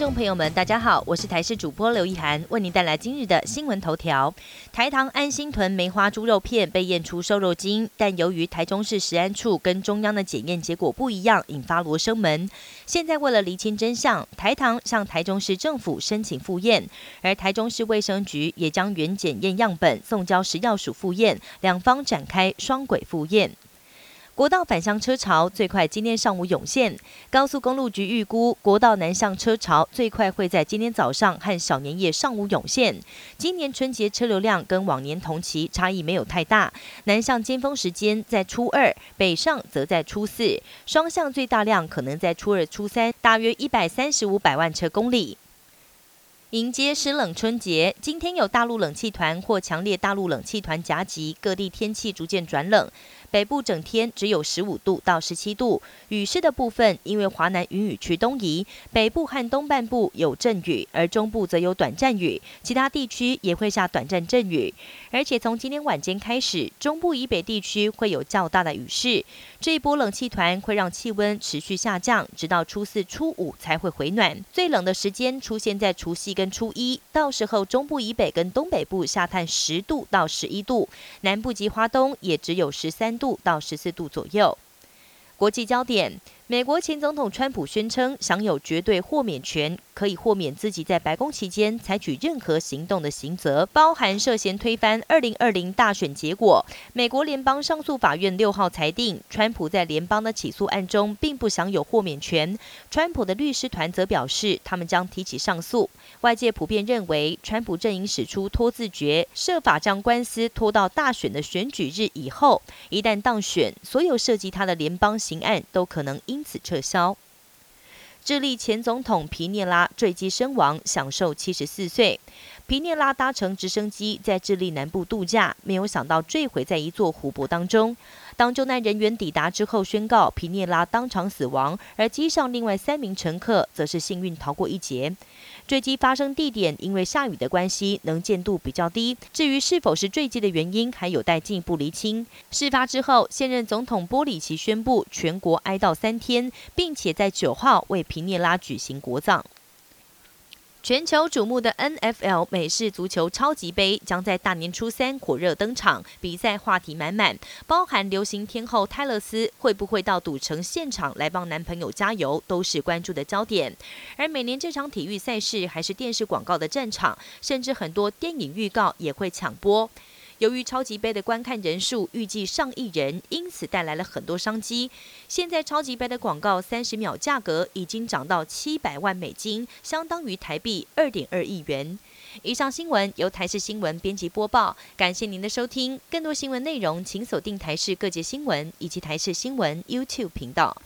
众朋友们，大家好，我是台视主播刘一涵，为您带来今日的新闻头条。台糖安心屯梅花猪肉片被验出瘦肉精，但由于台中市食安处跟中央的检验结果不一样，引发罗生门。现在为了厘清真相，台糖向台中市政府申请复验，而台中市卫生局也将原检验样本送交食药署复验，两方展开双轨复验。国道返乡车潮最快今天上午涌现，高速公路局预估国道南向车潮最快会在今天早上和小年夜上午涌现。今年春节车流量跟往年同期差异没有太大，南向尖峰时间在初二，北上则在初四，双向最大量可能在初二、初三，大约一百三十五百万车公里。迎接湿冷春节，今天有大陆冷气团或强烈大陆冷气团夹击，各地天气逐渐转冷。北部整天只有十五度到十七度，雨势的部分因为华南云雨区东移，北部和东半部有阵雨，而中部则有短暂雨，其他地区也会下短暂阵雨。而且从今天晚间开始，中部以北地区会有较大的雨势。这一波冷气团会让气温持续下降，直到初四、初五才会回暖。最冷的时间出现在除夕跟初一，到时候中部以北跟东北部下探十度到十一度，南部及华东也只有十三。度到十四度左右。国际焦点。美国前总统川普宣称享有绝对豁免权，可以豁免自己在白宫期间采取任何行动的刑责，包含涉嫌推翻二零二零大选结果。美国联邦上诉法院六号裁定，川普在联邦的起诉案中并不享有豁免权。川普的律师团则表示，他们将提起上诉。外界普遍认为，川普阵营使出拖字诀，设法将官司拖到大选的选举日以后。一旦当选，所有涉及他的联邦刑案都可能因。此撤销。智利前总统皮涅拉坠机身亡，享受七十四岁。皮涅拉搭乘直升机在智利南部度假，没有想到坠毁在一座湖泊当中。当救难人员抵达之后，宣告皮涅拉当场死亡，而机上另外三名乘客则是幸运逃过一劫。坠机发生地点因为下雨的关系，能见度比较低。至于是否是坠机的原因，还有待进一步厘清。事发之后，现任总统波里奇宣布全国哀悼三天，并且在九号为皮涅拉举行国葬。全球瞩目的 NFL 美式足球超级杯将在大年初三火热登场，比赛话题满满，包含流行天后泰勒斯会不会到赌城现场来帮男朋友加油，都是关注的焦点。而每年这场体育赛事还是电视广告的战场，甚至很多电影预告也会抢播。由于超级杯的观看人数预计上亿人，因此带来了很多商机。现在超级杯的广告三十秒价格已经涨到七百万美金，相当于台币二点二亿元。以上新闻由台视新闻编辑播报，感谢您的收听。更多新闻内容，请锁定台视各界新闻以及台视新闻 YouTube 频道。